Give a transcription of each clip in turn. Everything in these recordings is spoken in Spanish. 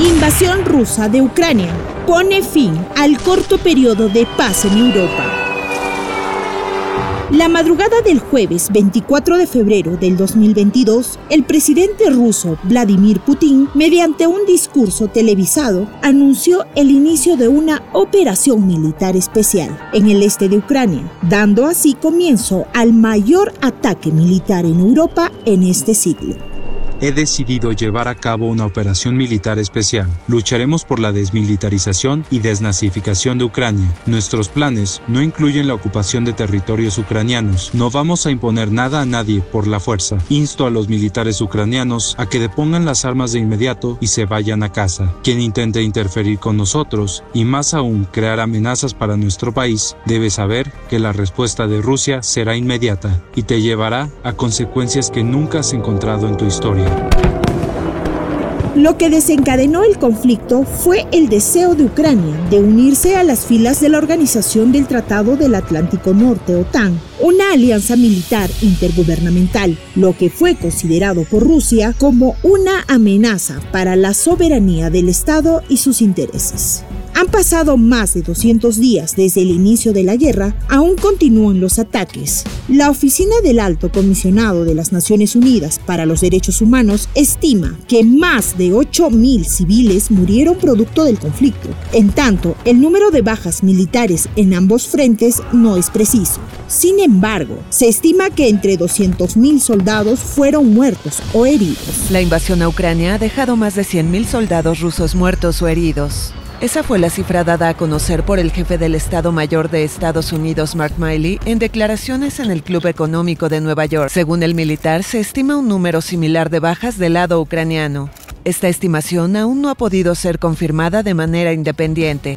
Invasión rusa de Ucrania pone fin al corto periodo de paz en Europa. La madrugada del jueves 24 de febrero del 2022, el presidente ruso Vladimir Putin, mediante un discurso televisado, anunció el inicio de una operación militar especial en el este de Ucrania, dando así comienzo al mayor ataque militar en Europa en este siglo he decidido llevar a cabo una operación militar especial. Lucharemos por la desmilitarización y desnazificación de Ucrania. Nuestros planes no incluyen la ocupación de territorios ucranianos. No vamos a imponer nada a nadie por la fuerza. Insto a los militares ucranianos a que depongan las armas de inmediato y se vayan a casa. Quien intente interferir con nosotros y más aún crear amenazas para nuestro país debe saber que la respuesta de Rusia será inmediata y te llevará a consecuencias que nunca has encontrado en tu historia. Lo que desencadenó el conflicto fue el deseo de Ucrania de unirse a las filas de la Organización del Tratado del Atlántico Norte, OTAN, una alianza militar intergubernamental, lo que fue considerado por Rusia como una amenaza para la soberanía del Estado y sus intereses. Han pasado más de 200 días desde el inicio de la guerra, aún continúan los ataques. La Oficina del Alto Comisionado de las Naciones Unidas para los Derechos Humanos estima que más de 8.000 civiles murieron producto del conflicto. En tanto, el número de bajas militares en ambos frentes no es preciso. Sin embargo, se estima que entre 200.000 soldados fueron muertos o heridos. La invasión a Ucrania ha dejado más de 100.000 soldados rusos muertos o heridos. Esa fue la cifra dada a conocer por el jefe del Estado Mayor de Estados Unidos, Mark Miley, en declaraciones en el Club Económico de Nueva York. Según el militar, se estima un número similar de bajas del lado ucraniano. Esta estimación aún no ha podido ser confirmada de manera independiente.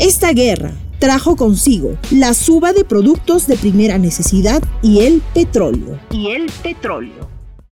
Esta guerra trajo consigo la suba de productos de primera necesidad y el petróleo. Y el petróleo